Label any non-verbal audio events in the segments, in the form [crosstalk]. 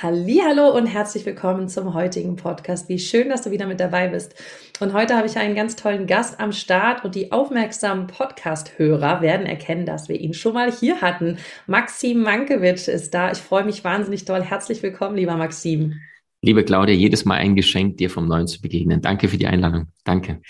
Hallo und herzlich willkommen zum heutigen Podcast. Wie schön, dass du wieder mit dabei bist. Und heute habe ich einen ganz tollen Gast am Start und die aufmerksamen Podcast-Hörer werden erkennen, dass wir ihn schon mal hier hatten. Maxim Mankewitsch ist da. Ich freue mich wahnsinnig doll. Herzlich willkommen, lieber Maxim. Liebe Claudia, jedes Mal ein Geschenk, dir vom Neuen zu begegnen. Danke für die Einladung. Danke.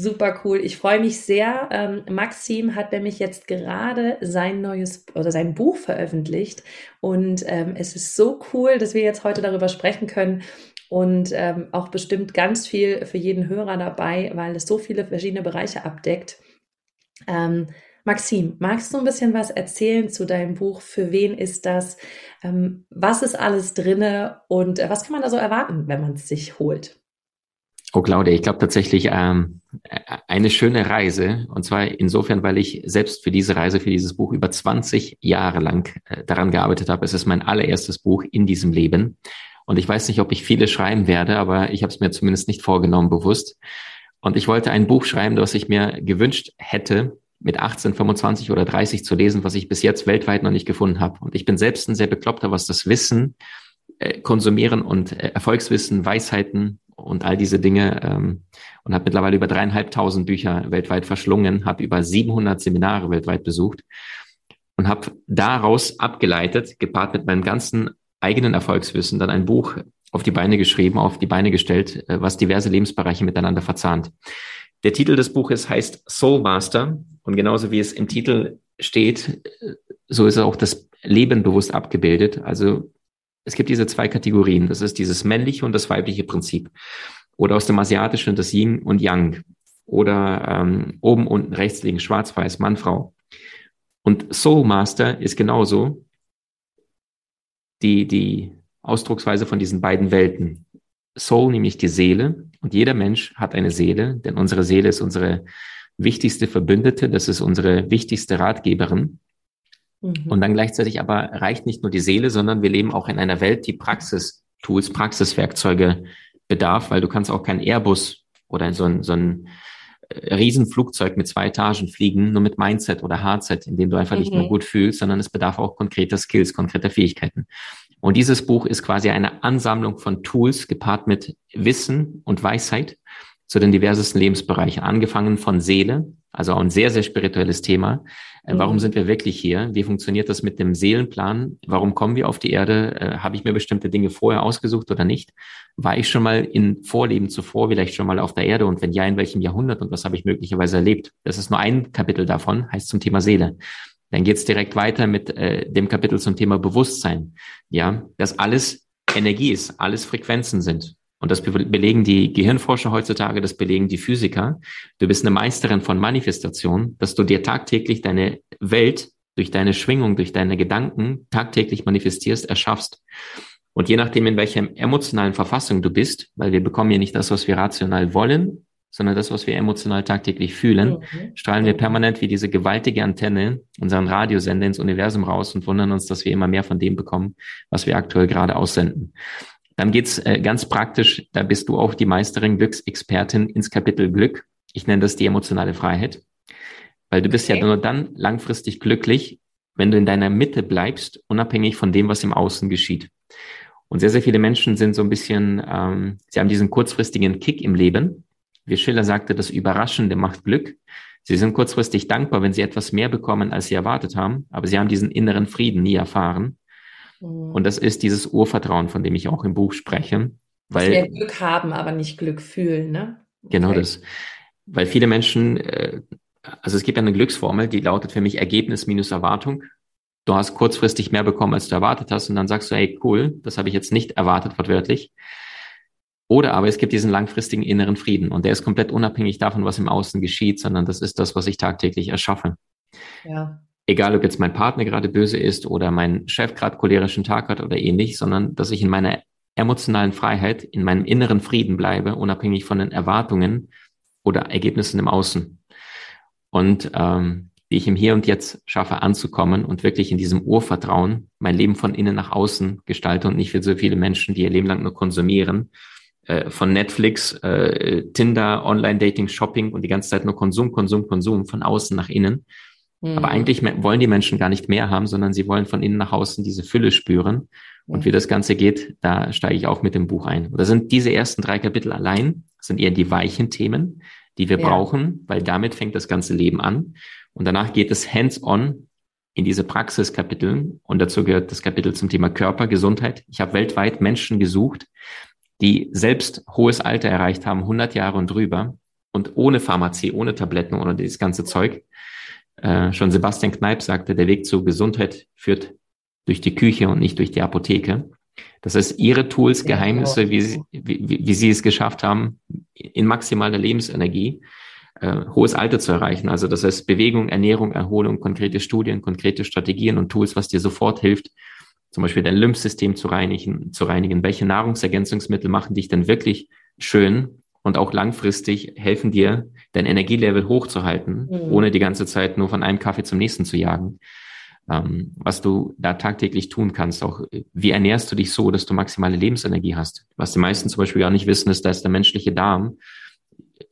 Super cool. Ich freue mich sehr. Ähm, Maxim hat nämlich jetzt gerade sein neues oder sein Buch veröffentlicht und ähm, es ist so cool, dass wir jetzt heute darüber sprechen können und ähm, auch bestimmt ganz viel für jeden Hörer dabei, weil es so viele verschiedene Bereiche abdeckt. Ähm, Maxim, magst du ein bisschen was erzählen zu deinem Buch? Für wen ist das? Ähm, was ist alles drinne und äh, was kann man da so erwarten, wenn man es sich holt? Oh, Claudia, ich glaube tatsächlich ähm, eine schöne Reise. Und zwar insofern, weil ich selbst für diese Reise, für dieses Buch über 20 Jahre lang äh, daran gearbeitet habe. Es ist mein allererstes Buch in diesem Leben. Und ich weiß nicht, ob ich viele schreiben werde, aber ich habe es mir zumindest nicht vorgenommen, bewusst. Und ich wollte ein Buch schreiben, das ich mir gewünscht hätte, mit 18, 25 oder 30 zu lesen, was ich bis jetzt weltweit noch nicht gefunden habe. Und ich bin selbst ein sehr bekloppter, was das Wissen, äh, Konsumieren und äh, Erfolgswissen, Weisheiten und all diese Dinge ähm, und habe mittlerweile über dreieinhalbtausend Bücher weltweit verschlungen, habe über 700 Seminare weltweit besucht und habe daraus abgeleitet, gepaart mit meinem ganzen eigenen Erfolgswissen, dann ein Buch auf die Beine geschrieben, auf die Beine gestellt, äh, was diverse Lebensbereiche miteinander verzahnt. Der Titel des Buches heißt Soul Master und genauso wie es im Titel steht, äh, so ist auch das Leben bewusst abgebildet. Also es gibt diese zwei Kategorien. Das ist dieses männliche und das weibliche Prinzip. Oder aus dem Asiatischen das Yin und Yang. Oder ähm, oben, unten, rechts, links, schwarz, weiß, Mann, Frau. Und Soul Master ist genauso die, die Ausdrucksweise von diesen beiden Welten. Soul, nämlich die Seele. Und jeder Mensch hat eine Seele, denn unsere Seele ist unsere wichtigste Verbündete, das ist unsere wichtigste Ratgeberin. Mhm. Und dann gleichzeitig aber reicht nicht nur die Seele, sondern wir leben auch in einer Welt, die Praxistools, Praxiswerkzeuge bedarf, weil du kannst auch kein Airbus oder so ein, so ein äh, Riesenflugzeug mit zwei Etagen fliegen, nur mit Mindset oder Hardset, in dem du einfach mhm. nicht mehr mhm. gut fühlst, sondern es bedarf auch konkreter Skills, konkreter Fähigkeiten. Und dieses Buch ist quasi eine Ansammlung von Tools gepaart mit Wissen und Weisheit zu den diversesten Lebensbereichen, angefangen von Seele, also auch ein sehr, sehr spirituelles Thema. Äh, warum mhm. sind wir wirklich hier? Wie funktioniert das mit dem Seelenplan? Warum kommen wir auf die Erde? Äh, Habe ich mir bestimmte Dinge vorher ausgesucht oder nicht? War ich schon mal in Vorleben zuvor vielleicht schon mal auf der Erde? Und wenn ja, in welchem Jahrhundert? Und was habe ich möglicherweise erlebt? Das ist nur ein Kapitel davon, heißt zum Thema Seele. Dann geht's direkt weiter mit äh, dem Kapitel zum Thema Bewusstsein. Ja, dass alles Energie ist, alles Frequenzen sind. Und das belegen die Gehirnforscher heutzutage, das belegen die Physiker. Du bist eine Meisterin von Manifestation, dass du dir tagtäglich deine Welt durch deine Schwingung, durch deine Gedanken tagtäglich manifestierst, erschaffst. Und je nachdem, in welcher emotionalen Verfassung du bist, weil wir bekommen ja nicht das, was wir rational wollen, sondern das, was wir emotional tagtäglich fühlen, mhm. strahlen wir permanent wie diese gewaltige Antenne unseren Radiosender ins Universum raus und wundern uns, dass wir immer mehr von dem bekommen, was wir aktuell gerade aussenden. Dann geht's äh, ganz praktisch, da bist du auch die Meisterin Glücksexpertin ins Kapitel Glück. Ich nenne das die emotionale Freiheit, weil du bist okay. ja nur dann langfristig glücklich, wenn du in deiner Mitte bleibst, unabhängig von dem, was im Außen geschieht. Und sehr, sehr viele Menschen sind so ein bisschen, ähm, sie haben diesen kurzfristigen Kick im Leben. Wie Schiller sagte, das Überraschende macht Glück. Sie sind kurzfristig dankbar, wenn sie etwas mehr bekommen, als sie erwartet haben, aber sie haben diesen inneren Frieden nie erfahren. Mhm. Und das ist dieses Urvertrauen, von dem ich auch im Buch spreche. Weil wir Glück haben, aber nicht Glück fühlen, ne? Genau das. Weil viele Menschen, äh, also es gibt ja eine Glücksformel, die lautet für mich Ergebnis minus Erwartung. Du hast kurzfristig mehr bekommen, als du erwartet hast, und dann sagst du, hey, cool, das habe ich jetzt nicht erwartet, wortwörtlich. Oder aber es gibt diesen langfristigen inneren Frieden und der ist komplett unabhängig davon, was im Außen geschieht, sondern das ist das, was ich tagtäglich erschaffe. Ja egal ob jetzt mein Partner gerade böse ist oder mein Chef gerade cholerischen Tag hat oder ähnlich, sondern dass ich in meiner emotionalen Freiheit, in meinem inneren Frieden bleibe, unabhängig von den Erwartungen oder Ergebnissen im Außen. und ähm, wie ich im Hier und Jetzt schaffe anzukommen und wirklich in diesem Urvertrauen mein Leben von innen nach außen gestalte und nicht für so viele Menschen, die ihr Leben lang nur konsumieren, äh, von Netflix, äh, Tinder, Online-Dating, Shopping und die ganze Zeit nur Konsum, Konsum, Konsum von außen nach innen. Mhm. Aber eigentlich wollen die Menschen gar nicht mehr haben, sondern sie wollen von innen nach außen diese Fülle spüren. Und wie das Ganze geht, da steige ich auch mit dem Buch ein. Da sind diese ersten drei Kapitel allein, sind eher die weichen Themen, die wir ja. brauchen, weil damit fängt das ganze Leben an. Und danach geht es hands-on in diese Praxiskapitel. Und dazu gehört das Kapitel zum Thema Körper, Gesundheit. Ich habe weltweit Menschen gesucht, die selbst hohes Alter erreicht haben, 100 Jahre und drüber und ohne Pharmazie, ohne Tabletten, ohne dieses ganze Zeug. Äh, schon Sebastian Kneip sagte, der Weg zur Gesundheit führt durch die Küche und nicht durch die Apotheke. Das heißt, ihre Tools, Geheimnisse, wie sie, wie, wie sie es geschafft haben, in maximaler Lebensenergie äh, hohes Alter zu erreichen. Also das heißt Bewegung, Ernährung, Erholung, konkrete Studien, konkrete Strategien und Tools, was dir sofort hilft, zum Beispiel dein Lymphsystem zu reinigen, zu reinigen. Welche Nahrungsergänzungsmittel machen dich denn wirklich schön und auch langfristig helfen dir, dein Energielevel hochzuhalten, mhm. ohne die ganze Zeit nur von einem Kaffee zum nächsten zu jagen. Ähm, was du da tagtäglich tun kannst, auch wie ernährst du dich so, dass du maximale Lebensenergie hast. Was die meisten zum Beispiel gar nicht wissen, ist, dass der menschliche Darm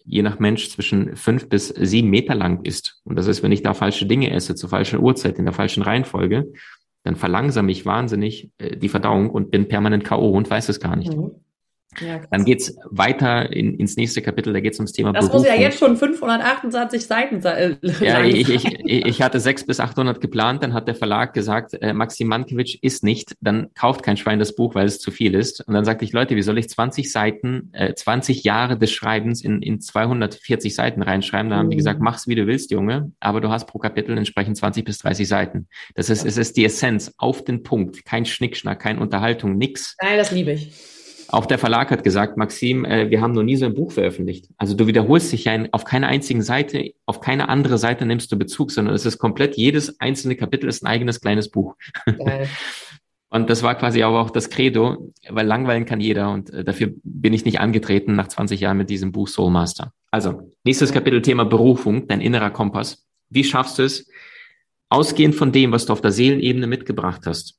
je nach Mensch zwischen fünf bis sieben Meter lang ist. Und das ist, wenn ich da falsche Dinge esse, zur falschen Uhrzeit, in der falschen Reihenfolge, dann verlangsame ich wahnsinnig äh, die Verdauung und bin permanent K.O. und weiß es gar nicht. Mhm. Ja, Dann geht's weiter in, ins nächste Kapitel, da geht's ums Thema Das Berufung. muss ja jetzt schon 528 Seiten sein. Äh, ja, ich, ich, ich hatte sechs bis 800 geplant, dann hat der Verlag gesagt, äh, Maxim Mankiewicz ist nicht, dann kauft kein Schwein das Buch, weil es zu viel ist. Und dann sagte ich, Leute, wie soll ich 20 Seiten, äh, 20 Jahre des Schreibens in, in 240 Seiten reinschreiben? Da haben die gesagt, mhm. mach's wie du willst, Junge, aber du hast pro Kapitel entsprechend 20 bis 30 Seiten. Das ist, es ist die Essenz, auf den Punkt, kein Schnickschnack, keine Unterhaltung, nix. Nein, das liebe ich. Auch der Verlag hat gesagt, Maxim, äh, wir haben noch nie so ein Buch veröffentlicht. Also du wiederholst dich ja in, auf keiner einzigen Seite, auf keine andere Seite nimmst du Bezug, sondern es ist komplett, jedes einzelne Kapitel ist ein eigenes kleines Buch. Geil. [laughs] Und das war quasi aber auch das Credo, weil langweilen kann jeder und äh, dafür bin ich nicht angetreten nach 20 Jahren mit diesem Buch Soul Master. Also, nächstes Kapitel Thema Berufung, dein innerer Kompass. Wie schaffst du es, ausgehend von dem, was du auf der Seelenebene mitgebracht hast,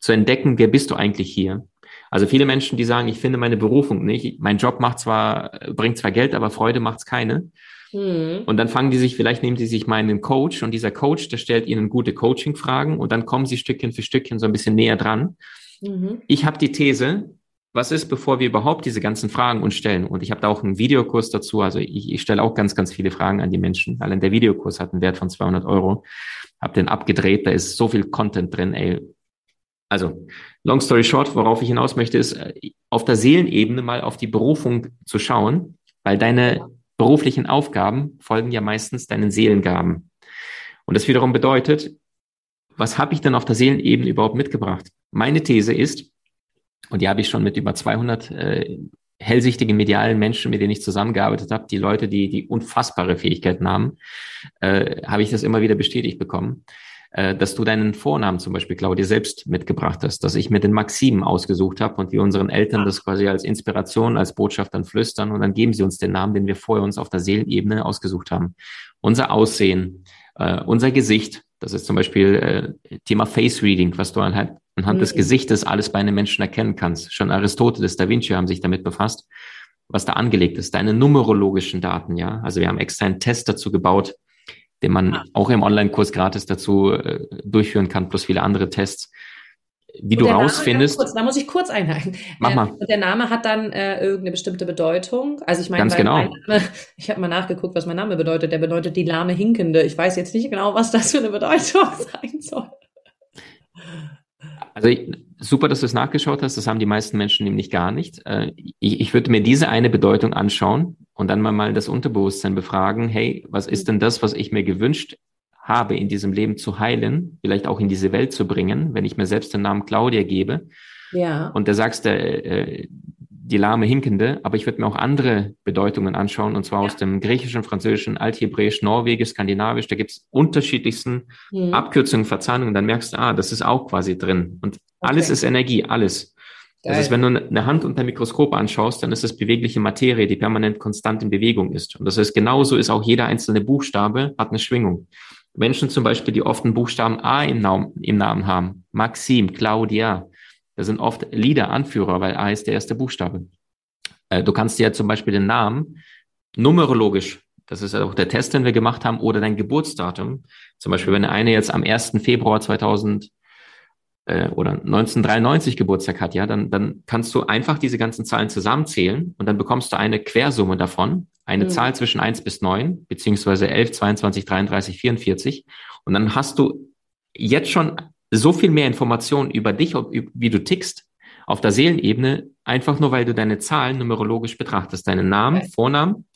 zu entdecken, wer bist du eigentlich hier? Also viele Menschen, die sagen, ich finde meine Berufung nicht, mein Job macht zwar, bringt zwar Geld, aber Freude macht's keine. Mhm. Und dann fangen die sich, vielleicht nehmen sie sich meinen Coach und dieser Coach, der stellt ihnen gute Coaching-Fragen und dann kommen sie Stückchen für Stückchen so ein bisschen näher dran. Mhm. Ich habe die These, was ist, bevor wir überhaupt diese ganzen Fragen uns stellen? Und ich habe da auch einen Videokurs dazu. Also ich, ich stelle auch ganz, ganz viele Fragen an die Menschen. Allein der Videokurs hat einen Wert von 200 Euro. Hab den abgedreht, da ist so viel Content drin. Ey, also, long story short, worauf ich hinaus möchte, ist, äh, auf der Seelenebene mal auf die Berufung zu schauen, weil deine beruflichen Aufgaben folgen ja meistens deinen Seelengaben. Und das wiederum bedeutet, was habe ich denn auf der Seelenebene überhaupt mitgebracht? Meine These ist, und die habe ich schon mit über 200 äh, hellsichtigen medialen Menschen, mit denen ich zusammengearbeitet habe, die Leute, die die unfassbare Fähigkeiten haben, äh, habe ich das immer wieder bestätigt bekommen äh, dass du deinen Vornamen zum Beispiel, Claudia, selbst mitgebracht hast, dass ich mir den Maxim ausgesucht habe und wir unseren Eltern das quasi als Inspiration, als Botschaft dann flüstern und dann geben sie uns den Namen, den wir vorher uns auf der Seelenebene ausgesucht haben. Unser Aussehen, äh, unser Gesicht, das ist zum Beispiel äh, Thema Face Reading, was du anhand, anhand mhm. des Gesichtes alles bei einem Menschen erkennen kannst. Schon Aristoteles, Da Vinci haben sich damit befasst, was da angelegt ist. Deine numerologischen Daten, ja. Also wir haben extra einen Test dazu gebaut, den man ah. auch im Online-Kurs gratis dazu äh, durchführen kann, plus viele andere Tests. Wie und du rausfindest. Kurz, da muss ich kurz einhaken. Mach mal. Äh, der Name hat dann äh, irgendeine bestimmte Bedeutung. Also ich meine, Ganz genau. Name, [laughs] ich habe mal nachgeguckt, was mein Name bedeutet. Der bedeutet die lahme Hinkende. Ich weiß jetzt nicht genau, was das für eine Bedeutung [laughs] sein soll. Also ich, super, dass du es nachgeschaut hast. Das haben die meisten Menschen nämlich gar nicht. Äh, ich, ich würde mir diese eine Bedeutung anschauen und dann mal, mal das Unterbewusstsein befragen. Hey, was ist denn das, was ich mir gewünscht habe, in diesem Leben zu heilen, vielleicht auch in diese Welt zu bringen, wenn ich mir selbst den Namen Claudia gebe? Ja. Und da sagst du, äh, die lahme Hinkende, aber ich würde mir auch andere Bedeutungen anschauen, und zwar ja. aus dem Griechischen, Französischen, Althebräisch, Norwegisch, Skandinavisch. Da gibt's unterschiedlichsten mhm. Abkürzungen, Verzahnungen. Dann merkst du, ah, das ist auch quasi drin. Und okay. alles ist Energie, alles. Das ist, wenn du eine Hand unter Mikroskop anschaust, dann ist es bewegliche Materie, die permanent konstant in Bewegung ist. Und das heißt, genauso ist auch jeder einzelne Buchstabe, hat eine Schwingung. Menschen zum Beispiel, die oft einen Buchstaben A im Namen, im Namen haben, Maxim, Claudia, das sind oft Liederanführer, weil A ist der erste Buchstabe. Äh, du kannst dir zum Beispiel den Namen numerologisch, das ist auch der Test, den wir gemacht haben, oder dein Geburtsdatum. Zum Beispiel, wenn eine jetzt am 1. Februar 2000 äh, oder 1993 Geburtstag hat, ja, dann, dann kannst du einfach diese ganzen Zahlen zusammenzählen und dann bekommst du eine Quersumme davon, eine mhm. Zahl zwischen 1 bis 9, beziehungsweise 11, 22, 33, 44. Und dann hast du jetzt schon so viel mehr Informationen über dich, wie du tickst, auf der Seelenebene, einfach nur weil du deine Zahlen numerologisch betrachtest, deinen Namen, okay. Vornamen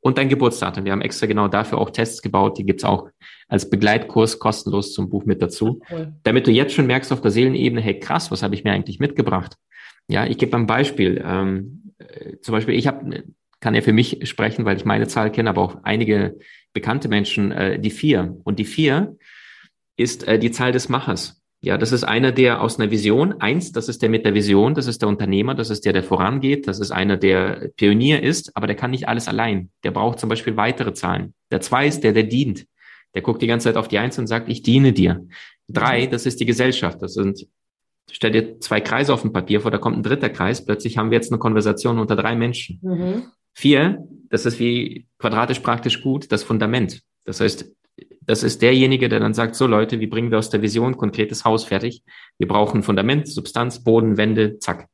und dein Geburtsdatum. Wir haben extra genau dafür auch Tests gebaut, die gibt's auch als Begleitkurs kostenlos zum Buch mit dazu, cool. damit du jetzt schon merkst auf der Seelenebene, hey krass, was habe ich mir eigentlich mitgebracht? Ja, ich gebe ein Beispiel. Ähm, äh, zum Beispiel, ich habe, kann ja für mich sprechen, weil ich meine Zahl kenne, aber auch einige bekannte Menschen, äh, die vier. Und die vier ist äh, die Zahl des Machers. Ja, das ist einer, der aus einer Vision, eins, das ist der mit der Vision, das ist der Unternehmer, das ist der, der vorangeht, das ist einer, der Pionier ist, aber der kann nicht alles allein. Der braucht zum Beispiel weitere Zahlen. Der zwei ist der, der dient. Der guckt die ganze Zeit auf die Eins und sagt, ich diene dir. Drei, mhm. das ist die Gesellschaft. Das sind, stell dir zwei Kreise auf dem Papier vor, da kommt ein dritter Kreis. Plötzlich haben wir jetzt eine Konversation unter drei Menschen. Mhm. Vier, das ist wie quadratisch praktisch gut, das Fundament. Das heißt, das ist derjenige, der dann sagt, so Leute, wie bringen wir aus der Vision konkretes Haus fertig? Wir brauchen Fundament, Substanz, Boden, Wände, zack.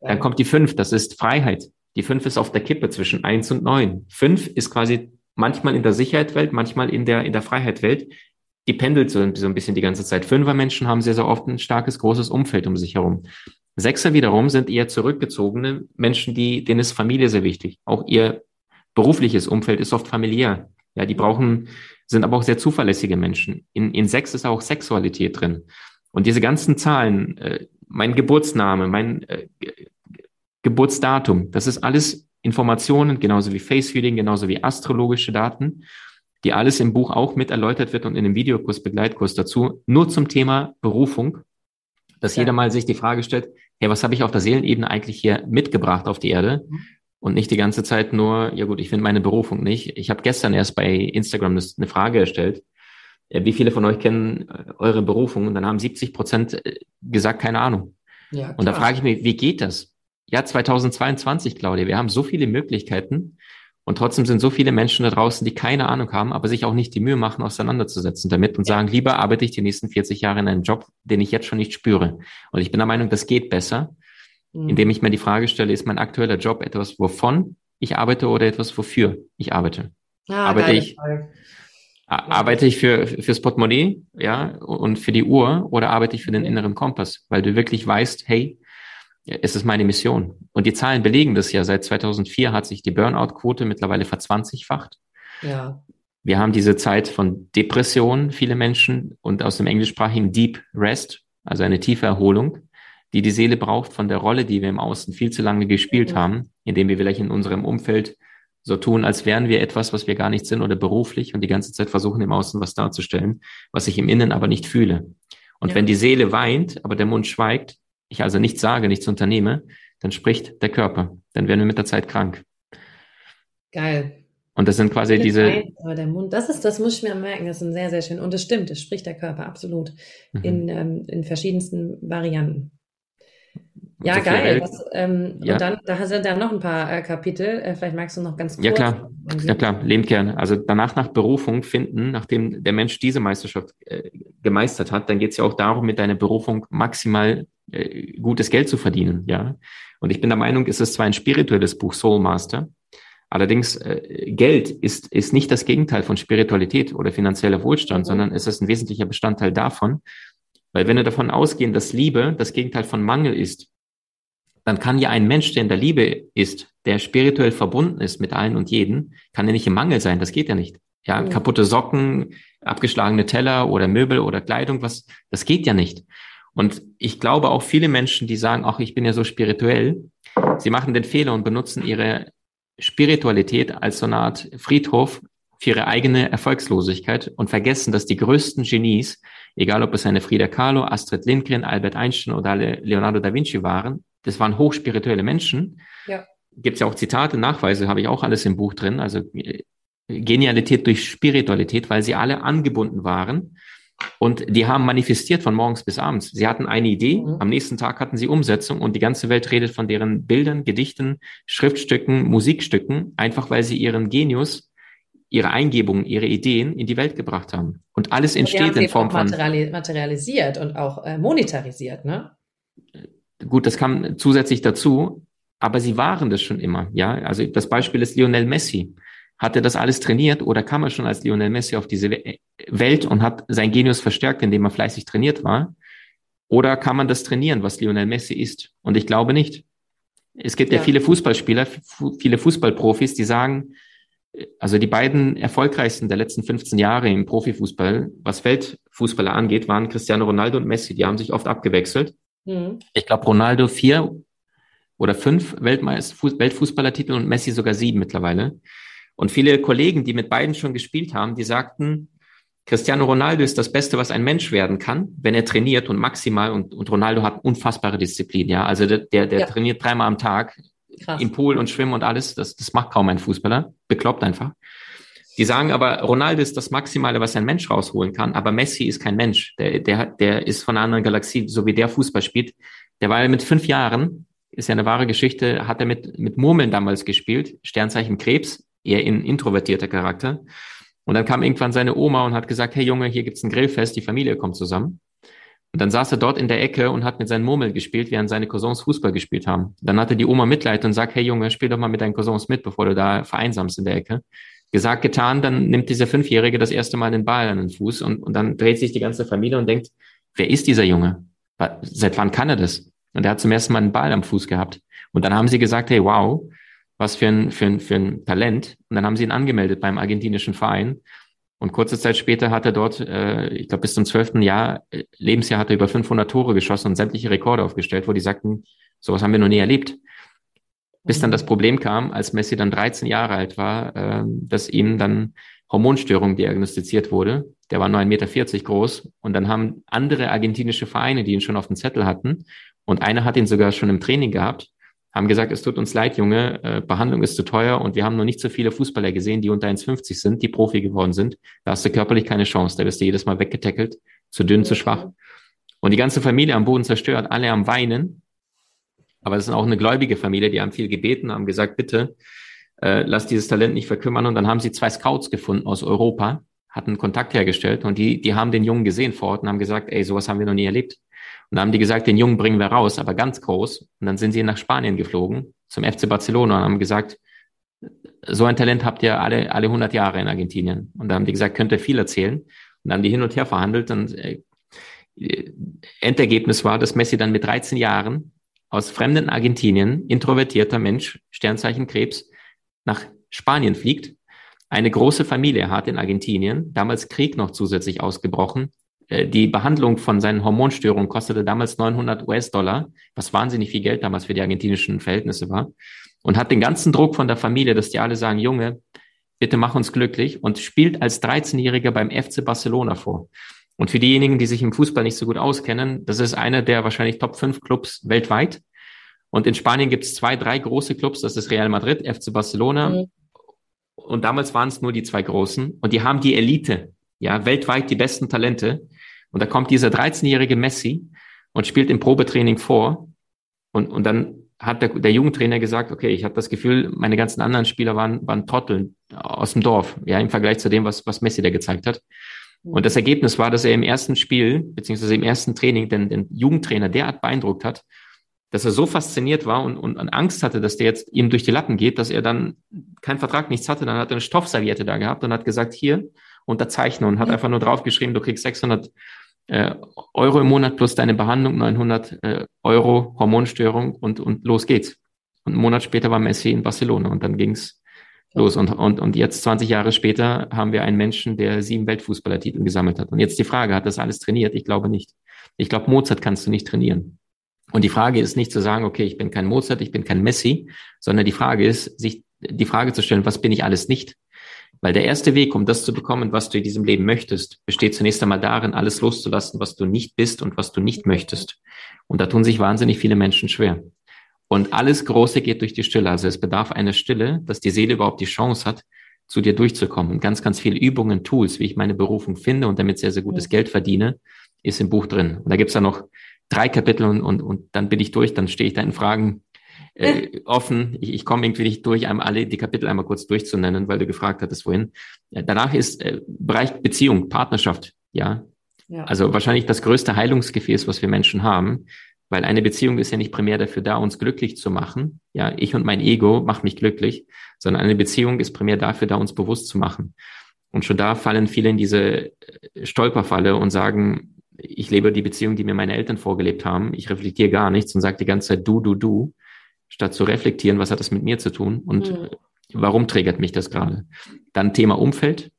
Dann kommt die fünf, das ist Freiheit. Die fünf ist auf der Kippe zwischen eins und neun. Fünf ist quasi manchmal in der Sicherheitswelt, manchmal in der, in der Freiheitswelt. Die pendelt so, so ein bisschen die ganze Zeit. Fünfer Menschen haben sehr, sehr oft ein starkes, großes Umfeld um sich herum. Sechser wiederum sind eher zurückgezogene Menschen, die, denen ist Familie sehr wichtig. Auch ihr berufliches Umfeld ist oft familiär. Ja, die brauchen, sind aber auch sehr zuverlässige Menschen. In, in sechs ist auch Sexualität drin. Und diese ganzen Zahlen, äh, mein Geburtsname, mein äh, Geburtsdatum, das ist alles Informationen, genauso wie Face-Feeding, genauso wie astrologische Daten, die alles im Buch auch mit erläutert wird und in dem Videokurs, Begleitkurs dazu, nur zum Thema Berufung, dass ja. jeder mal sich die Frage stellt, hey, was habe ich auf der Seelenebene eigentlich hier mitgebracht auf die Erde? Mhm. Und nicht die ganze Zeit nur, ja gut, ich finde meine Berufung nicht. Ich habe gestern erst bei Instagram eine Frage erstellt, wie viele von euch kennen äh, eure Berufung? Und dann haben 70 Prozent äh, gesagt, keine Ahnung. Ja, und da frage ich mich, wie geht das? Ja, 2022, Claudia, wir haben so viele Möglichkeiten und trotzdem sind so viele Menschen da draußen, die keine Ahnung haben, aber sich auch nicht die Mühe machen, auseinanderzusetzen damit und sagen, lieber arbeite ich die nächsten 40 Jahre in einem Job, den ich jetzt schon nicht spüre. Und ich bin der Meinung, das geht besser, mhm. indem ich mir die Frage stelle, ist mein aktueller Job etwas, wovon ich arbeite oder etwas, wofür ich arbeite? Ah, arbeite ich, arbeite ich für, fürs Portemonnaie, ja, und für die Uhr oder arbeite ich für den inneren Kompass? Weil du wirklich weißt, hey, es ist meine Mission. Und die Zahlen belegen das ja. Seit 2004 hat sich die Burnout-Quote mittlerweile verzwanzigfacht. Ja. Wir haben diese Zeit von Depression, viele Menschen, und aus dem englischsprachigen Deep Rest, also eine tiefe Erholung, die die Seele braucht von der Rolle, die wir im Außen viel zu lange gespielt mhm. haben, indem wir vielleicht in unserem Umfeld so tun, als wären wir etwas, was wir gar nicht sind oder beruflich und die ganze Zeit versuchen, im Außen was darzustellen, was ich im Innen aber nicht fühle. Und ja. wenn die Seele weint, aber der Mund schweigt, ich also nichts sage, nichts unternehme, dann spricht der Körper. Dann werden wir mit der Zeit krank. Geil. Und das sind quasi diese. Ein, aber der Mund, das ist, das muss ich mir merken, das ist sehr, sehr schön. Und das stimmt, das spricht der Körper absolut mhm. in, ähm, in verschiedensten Varianten. Ja, so geil. Was, ähm, ja. Und dann, da sind ja noch ein paar äh, Kapitel. Äh, vielleicht magst du noch ganz kurz. Ja, klar. Ja, klar. Lehmkern. Also danach nach Berufung finden, nachdem der Mensch diese Meisterschaft äh, gemeistert hat, dann geht es ja auch darum, mit deiner Berufung maximal äh, gutes Geld zu verdienen, ja. Und ich bin der Meinung, es ist zwar ein spirituelles Buch, Soul Master, allerdings äh, Geld ist, ist nicht das Gegenteil von Spiritualität oder finanzieller Wohlstand, mhm. sondern es ist ein wesentlicher Bestandteil davon, weil wenn wir davon ausgehen, dass Liebe das Gegenteil von Mangel ist, dann kann ja ein Mensch, der in der Liebe ist, der spirituell verbunden ist mit allen und jeden, kann ja nicht im Mangel sein. Das geht ja nicht. Ja, mhm. kaputte Socken, abgeschlagene Teller oder Möbel oder Kleidung, was, das geht ja nicht. Und ich glaube auch viele Menschen, die sagen, ach, ich bin ja so spirituell, sie machen den Fehler und benutzen ihre Spiritualität als so eine Art Friedhof für ihre eigene Erfolgslosigkeit und vergessen, dass die größten Genies, egal ob es eine Frida Kahlo, Astrid Lindgren, Albert Einstein oder Leonardo da Vinci waren, das waren hochspirituelle Menschen. Ja. Gibt es ja auch Zitate, Nachweise, habe ich auch alles im Buch drin. Also äh, Genialität durch Spiritualität, weil sie alle angebunden waren. Und die haben manifestiert von morgens bis abends. Sie hatten eine Idee, mhm. am nächsten Tag hatten sie Umsetzung und die ganze Welt redet von deren Bildern, Gedichten, Schriftstücken, Musikstücken, einfach weil sie ihren Genius, ihre Eingebungen, ihre Ideen in die Welt gebracht haben. Und alles entsteht in Form von materialisiert und auch äh, monetarisiert, ne? Gut, das kam zusätzlich dazu, aber sie waren das schon immer, ja. Also das Beispiel ist Lionel Messi. Hat er das alles trainiert oder kam er schon als Lionel Messi auf diese Welt und hat sein Genius verstärkt, indem er fleißig trainiert war? Oder kann man das trainieren, was Lionel Messi ist? Und ich glaube nicht. Es gibt ja, ja viele Fußballspieler, viele Fußballprofis, die sagen, also die beiden erfolgreichsten der letzten 15 Jahre im Profifußball, was Weltfußballer angeht, waren Cristiano Ronaldo und Messi. Die haben sich oft abgewechselt. Mhm. Ich glaube, Ronaldo vier oder fünf Weltmeister, Weltfußballertitel und Messi sogar sieben mittlerweile. Und viele Kollegen, die mit beiden schon gespielt haben, die sagten, Cristiano Ronaldo ist das Beste, was ein Mensch werden kann, wenn er trainiert und maximal und, und Ronaldo hat unfassbare Disziplin, ja. Also der, der, der ja. trainiert dreimal am Tag Krass. im Pool und Schwimmen und alles. Das, das macht kaum ein Fußballer. Bekloppt einfach. Die sagen aber, Ronaldo ist das Maximale, was ein Mensch rausholen kann, aber Messi ist kein Mensch. Der, der, der ist von einer anderen Galaxie, so wie der Fußball spielt. Der war mit fünf Jahren, ist ja eine wahre Geschichte, hat er mit, mit Murmeln damals gespielt, Sternzeichen Krebs, eher ein introvertierter Charakter. Und dann kam irgendwann seine Oma und hat gesagt, hey Junge, hier gibt's ein Grillfest, die Familie kommt zusammen. Und dann saß er dort in der Ecke und hat mit seinen Murmeln gespielt, während seine Cousins Fußball gespielt haben. Dann hatte die Oma Mitleid und sagt, hey Junge, spiel doch mal mit deinen Cousins mit, bevor du da vereinsamst in der Ecke. Gesagt, getan, dann nimmt dieser Fünfjährige das erste Mal den Ball an den Fuß und, und dann dreht sich die ganze Familie und denkt, wer ist dieser Junge? Seit wann kann er das? Und er hat zum ersten Mal einen Ball am Fuß gehabt. Und dann haben sie gesagt, hey, wow, was für ein, für ein, für ein Talent. Und dann haben sie ihn angemeldet beim argentinischen Verein. Und kurze Zeit später hat er dort, äh, ich glaube bis zum zwölften Jahr, äh, Lebensjahr hat er über 500 Tore geschossen und sämtliche Rekorde aufgestellt, wo die sagten, sowas haben wir noch nie erlebt. Bis dann das Problem kam, als Messi dann 13 Jahre alt war, äh, dass ihm dann Hormonstörung diagnostiziert wurde. Der war nur 1,40 Meter groß. Und dann haben andere argentinische Vereine, die ihn schon auf dem Zettel hatten, und einer hat ihn sogar schon im Training gehabt, haben gesagt, es tut uns leid, Junge, äh, Behandlung ist zu teuer und wir haben noch nicht so viele Fußballer gesehen, die unter 1,50 sind, die Profi geworden sind. Da hast du körperlich keine Chance, da wirst du jedes Mal weggetackelt, zu dünn, zu schwach. Und die ganze Familie am Boden zerstört, alle am Weinen. Aber es ist auch eine gläubige Familie, die haben viel gebeten, haben gesagt, bitte, äh, lass dieses Talent nicht verkümmern. Und dann haben sie zwei Scouts gefunden aus Europa, hatten Kontakt hergestellt und die, die haben den Jungen gesehen vor Ort und haben gesagt, ey, sowas haben wir noch nie erlebt. Und da haben die gesagt, den Jungen bringen wir raus, aber ganz groß. Und dann sind sie nach Spanien geflogen, zum FC Barcelona und haben gesagt, so ein Talent habt ihr alle, alle 100 Jahre in Argentinien. Und da haben die gesagt, könnt ihr viel erzählen. Und dann haben die hin und her verhandelt und äh, Endergebnis war, dass Messi dann mit 13 Jahren aus fremden Argentinien, introvertierter Mensch, Sternzeichen Krebs, nach Spanien fliegt, eine große Familie hat in Argentinien, damals Krieg noch zusätzlich ausgebrochen, äh, die Behandlung von seinen Hormonstörungen kostete damals 900 US-Dollar, was wahnsinnig viel Geld damals für die argentinischen Verhältnisse war. Und hat den ganzen Druck von der Familie, dass die alle sagen, Junge, bitte mach uns glücklich und spielt als 13-Jähriger beim FC Barcelona vor. Und für diejenigen, die sich im Fußball nicht so gut auskennen, das ist einer der wahrscheinlich Top 5 Clubs weltweit. Und in Spanien gibt es zwei, drei große Clubs, das ist Real Madrid, FC Barcelona. Mhm. Und damals waren es nur die zwei großen. Und die haben die Elite, ja, weltweit die besten Talente. Und da kommt dieser 13-jährige Messi und spielt im Probetraining vor. Und, und dann hat der, der Jugendtrainer gesagt, okay, ich habe das Gefühl, meine ganzen anderen Spieler waren, waren Trotteln aus dem Dorf, ja, im Vergleich zu dem, was, was Messi da gezeigt hat. Und das Ergebnis war, dass er im ersten Spiel, beziehungsweise im ersten Training, den, den Jugendtrainer derart beeindruckt hat, dass er so fasziniert war und, und, und Angst hatte, dass der jetzt ihm durch die Lappen geht, dass er dann keinen Vertrag, nichts hatte. Dann hat er eine Stoffserviette da gehabt und hat gesagt, hier, unterzeichne und hat einfach nur draufgeschrieben, du kriegst 600 äh, Euro im Monat plus deine Behandlung, 900 äh, Euro Hormonstörung und, und los geht's. Und einen Monat später war Messi in Barcelona und dann ging's los. Und, und, und jetzt 20 Jahre später haben wir einen Menschen, der sieben Weltfußballertitel gesammelt hat. Und jetzt die Frage, hat das alles trainiert? Ich glaube nicht. Ich glaube, Mozart kannst du nicht trainieren. Und die Frage ist nicht zu sagen, okay, ich bin kein Mozart, ich bin kein Messi, sondern die Frage ist, sich die Frage zu stellen, was bin ich alles nicht? Weil der erste Weg, um das zu bekommen, was du in diesem Leben möchtest, besteht zunächst einmal darin, alles loszulassen, was du nicht bist und was du nicht möchtest. Und da tun sich wahnsinnig viele Menschen schwer. Und alles Große geht durch die Stille. Also es bedarf einer Stille, dass die Seele überhaupt die Chance hat, zu dir durchzukommen. Und ganz, ganz viele Übungen, Tools, wie ich meine Berufung finde und damit sehr, sehr gutes Geld verdiene, ist im Buch drin. Und da gibt's dann noch drei Kapitel und, und, und dann bin ich durch, dann stehe ich da in Fragen äh, offen. Ich, ich komme irgendwie nicht durch, einmal alle die Kapitel einmal kurz durchzunennen, weil du gefragt hattest, wohin. Ja, danach ist äh, Bereich Beziehung, Partnerschaft, ja. ja. Also wahrscheinlich das größte Heilungsgefäß, was wir Menschen haben, weil eine Beziehung ist ja nicht primär dafür da, uns glücklich zu machen. Ja, ich und mein Ego macht mich glücklich, sondern eine Beziehung ist primär dafür da, uns bewusst zu machen. Und schon da fallen viele in diese äh, Stolperfalle und sagen, ich lebe die Beziehung, die mir meine Eltern vorgelebt haben. Ich reflektiere gar nichts und sage die ganze Zeit du, du, du, statt zu reflektieren, was hat das mit mir zu tun und mhm. warum triggert mich das gerade. Dann Thema Umfeld.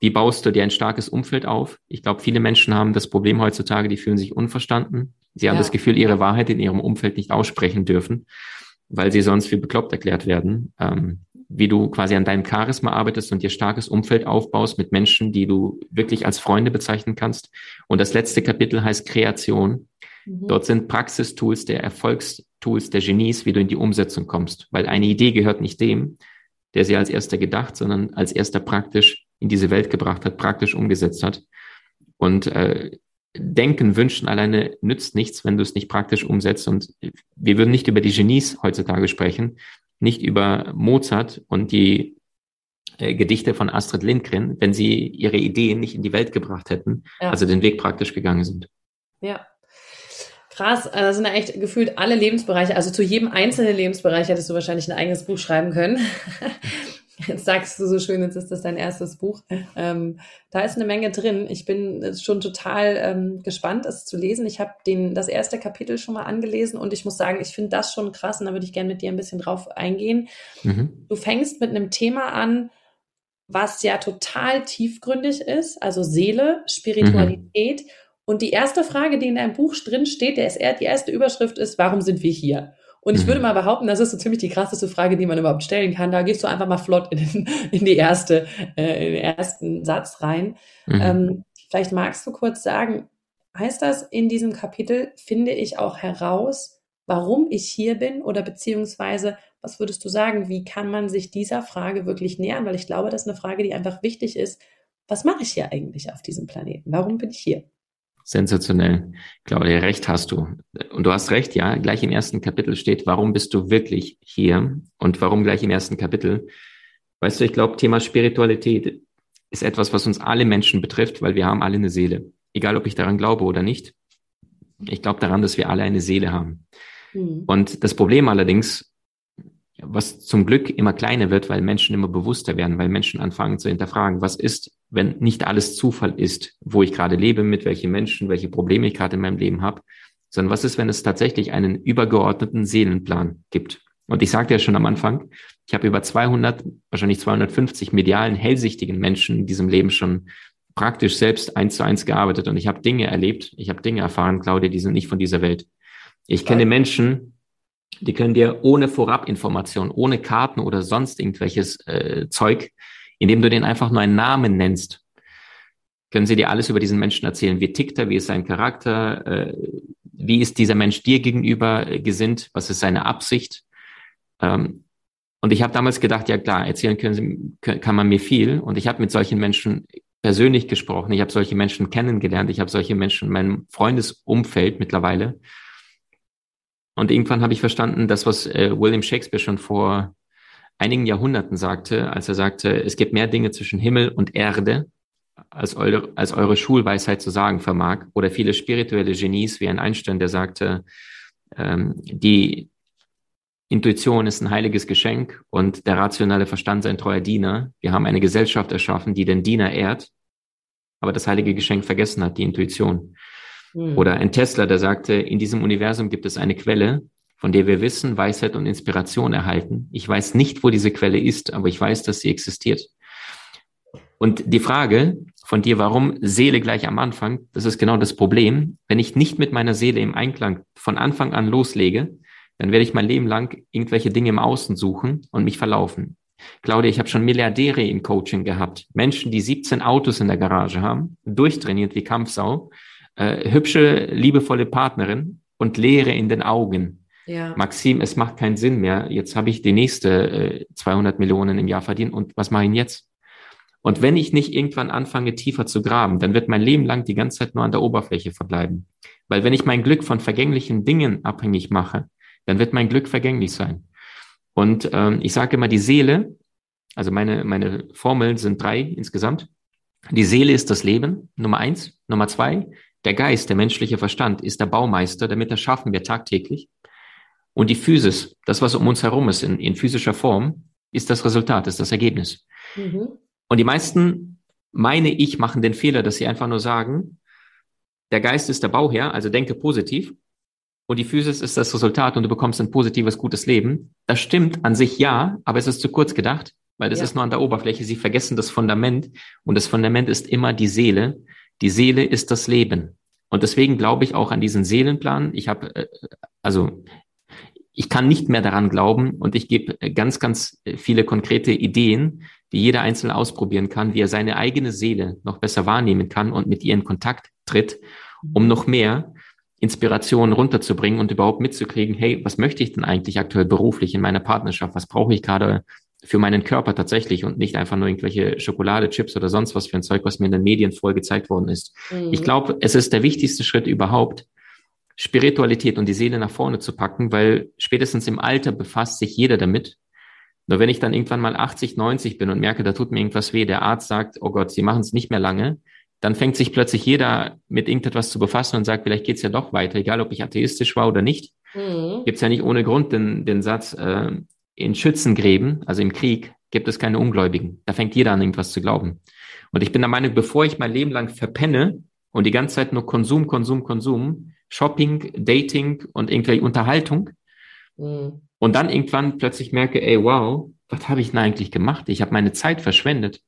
Wie baust du dir ein starkes Umfeld auf? Ich glaube, viele Menschen haben das Problem heutzutage, die fühlen sich unverstanden. Sie haben das Gefühl, ihre Wahrheit in ihrem Umfeld nicht aussprechen dürfen, weil sie sonst für bekloppt erklärt werden. Ähm, wie du quasi an deinem Charisma arbeitest und dir starkes Umfeld aufbaust mit Menschen, die du wirklich als Freunde bezeichnen kannst. Und das letzte Kapitel heißt Kreation. Mhm. Dort sind Praxistools der Erfolgstools der Genies, wie du in die Umsetzung kommst. Weil eine Idee gehört nicht dem, der sie als erster gedacht, sondern als erster praktisch in diese Welt gebracht hat, praktisch umgesetzt hat. Und äh, Denken, Wünschen alleine nützt nichts, wenn du es nicht praktisch umsetzt. Und wir würden nicht über die Genies heutzutage sprechen, nicht über Mozart und die äh, Gedichte von Astrid Lindgren, wenn sie ihre Ideen nicht in die Welt gebracht hätten, ja. also den Weg praktisch gegangen sind. Ja. Krass, das sind ja echt gefühlt alle Lebensbereiche. Also zu jedem einzelnen Lebensbereich hättest du wahrscheinlich ein eigenes Buch schreiben können. [laughs] Jetzt [laughs] sagst du so schön, jetzt ist das dein erstes Buch. Ähm, da ist eine Menge drin. Ich bin schon total ähm, gespannt, es zu lesen. Ich habe den das erste Kapitel schon mal angelesen und ich muss sagen, ich finde das schon krass und da würde ich gerne mit dir ein bisschen drauf eingehen. Mhm. Du fängst mit einem Thema an, was ja total tiefgründig ist, also Seele, Spiritualität. Mhm. Und die erste Frage, die in deinem Buch drin steht, der ist, die erste Überschrift ist, warum sind wir hier? Und ich würde mhm. mal behaupten, das ist so ziemlich die krasseste Frage, die man überhaupt stellen kann. Da gehst du einfach mal flott in, den, [laughs] in die erste, äh, in den ersten Satz rein. Mhm. Ähm, vielleicht magst du kurz sagen, heißt das in diesem Kapitel finde ich auch heraus, warum ich hier bin oder beziehungsweise was würdest du sagen, wie kann man sich dieser Frage wirklich nähern? Weil ich glaube, das ist eine Frage, die einfach wichtig ist. Was mache ich hier eigentlich auf diesem Planeten? Warum bin ich hier? Sensationell. Claudia, recht hast du. Und du hast recht, ja. Gleich im ersten Kapitel steht, warum bist du wirklich hier? Und warum gleich im ersten Kapitel? Weißt du, ich glaube, Thema Spiritualität ist etwas, was uns alle Menschen betrifft, weil wir haben alle eine Seele. Egal, ob ich daran glaube oder nicht. Ich glaube daran, dass wir alle eine Seele haben. Mhm. Und das Problem allerdings was zum Glück immer kleiner wird, weil Menschen immer bewusster werden, weil Menschen anfangen zu hinterfragen, was ist, wenn nicht alles Zufall ist, wo ich gerade lebe, mit welchen Menschen, welche Probleme ich gerade in meinem Leben habe, sondern was ist, wenn es tatsächlich einen übergeordneten Seelenplan gibt. Und ich sagte ja schon am Anfang, ich habe über 200, wahrscheinlich 250 medialen, hellsichtigen Menschen in diesem Leben schon praktisch selbst eins zu eins gearbeitet und ich habe Dinge erlebt, ich habe Dinge erfahren, Claudia, die sind nicht von dieser Welt. Ich kenne Menschen, die können dir ohne Vorabinformation, ohne Karten oder sonst irgendwelches äh, Zeug, indem du den einfach nur einen Namen nennst, können sie dir alles über diesen Menschen erzählen. Wie tickt er, wie ist sein Charakter, äh, wie ist dieser Mensch dir gegenüber äh, gesinnt, was ist seine Absicht. Ähm, und ich habe damals gedacht, ja klar, erzählen können sie, kann man mir viel. Und ich habe mit solchen Menschen persönlich gesprochen. Ich habe solche Menschen kennengelernt. Ich habe solche Menschen in meinem Freundesumfeld mittlerweile. Und irgendwann habe ich verstanden, das, was äh, William Shakespeare schon vor einigen Jahrhunderten sagte, als er sagte, es gibt mehr Dinge zwischen Himmel und Erde, als eure, als eure Schulweisheit zu sagen vermag. Oder viele spirituelle Genies wie ein Einstein, der sagte, ähm, die Intuition ist ein heiliges Geschenk und der rationale Verstand sein treuer Diener. Wir haben eine Gesellschaft erschaffen, die den Diener ehrt, aber das heilige Geschenk vergessen hat, die Intuition. Mhm. Oder ein Tesla, der sagte, in diesem Universum gibt es eine Quelle, von der wir Wissen, Weisheit und Inspiration erhalten. Ich weiß nicht, wo diese Quelle ist, aber ich weiß, dass sie existiert. Und die Frage von dir, warum Seele gleich am Anfang, das ist genau das Problem. Wenn ich nicht mit meiner Seele im Einklang von Anfang an loslege, dann werde ich mein Leben lang irgendwelche Dinge im Außen suchen und mich verlaufen. Claudia, ich habe schon Milliardäre im Coaching gehabt. Menschen, die 17 Autos in der Garage haben, durchtrainiert wie Kampfsau, äh, hübsche, liebevolle Partnerin und Leere in den Augen. Ja. Maxim, es macht keinen Sinn mehr. Jetzt habe ich die nächste äh, 200 Millionen im Jahr verdient und was mache ich jetzt? Und wenn ich nicht irgendwann anfange, tiefer zu graben, dann wird mein Leben lang die ganze Zeit nur an der Oberfläche verbleiben. Weil wenn ich mein Glück von vergänglichen Dingen abhängig mache, dann wird mein Glück vergänglich sein. Und ähm, ich sage immer, die Seele, also meine, meine Formeln sind drei insgesamt. Die Seele ist das Leben, Nummer eins. Nummer zwei, der Geist, der menschliche Verstand ist der Baumeister, damit das schaffen wir tagtäglich. Und die Physis, das, was um uns herum ist, in, in physischer Form, ist das Resultat, ist das Ergebnis. Mhm. Und die meisten, meine ich, machen den Fehler, dass sie einfach nur sagen, der Geist ist der Bauherr, also denke positiv. Und die Physis ist das Resultat und du bekommst ein positives, gutes Leben. Das stimmt an sich ja, aber es ist zu kurz gedacht, weil das ja. ist nur an der Oberfläche. Sie vergessen das Fundament und das Fundament ist immer die Seele. Die Seele ist das Leben. Und deswegen glaube ich auch an diesen Seelenplan. Ich habe, äh, also ich kann nicht mehr daran glauben und ich gebe ganz, ganz viele konkrete Ideen, die jeder Einzelne ausprobieren kann, wie er seine eigene Seele noch besser wahrnehmen kann und mit ihr in Kontakt tritt, um noch mehr Inspiration runterzubringen und überhaupt mitzukriegen, hey, was möchte ich denn eigentlich aktuell beruflich in meiner Partnerschaft? Was brauche ich gerade für meinen Körper tatsächlich und nicht einfach nur irgendwelche Schokolade, Chips oder sonst was für ein Zeug, was mir in den Medien voll gezeigt worden ist. Mhm. Ich glaube, es ist der wichtigste Schritt überhaupt, Spiritualität und die Seele nach vorne zu packen, weil spätestens im Alter befasst sich jeder damit. Nur wenn ich dann irgendwann mal 80, 90 bin und merke, da tut mir irgendwas weh, der Arzt sagt, oh Gott, Sie machen es nicht mehr lange, dann fängt sich plötzlich jeder mit irgendetwas zu befassen und sagt, vielleicht geht's ja doch weiter, egal ob ich atheistisch war oder nicht. Mhm. Gibt ja nicht ohne Grund den, den Satz, äh, in Schützengräben, also im Krieg, gibt es keine Ungläubigen. Da fängt jeder an, irgendwas zu glauben. Und ich bin der Meinung, bevor ich mein Leben lang verpenne und die ganze Zeit nur Konsum, Konsum, Konsum, Shopping, Dating und irgendwelche Unterhaltung, mhm. und dann irgendwann plötzlich merke, ey, wow, was habe ich denn eigentlich gemacht? Ich habe meine Zeit verschwendet.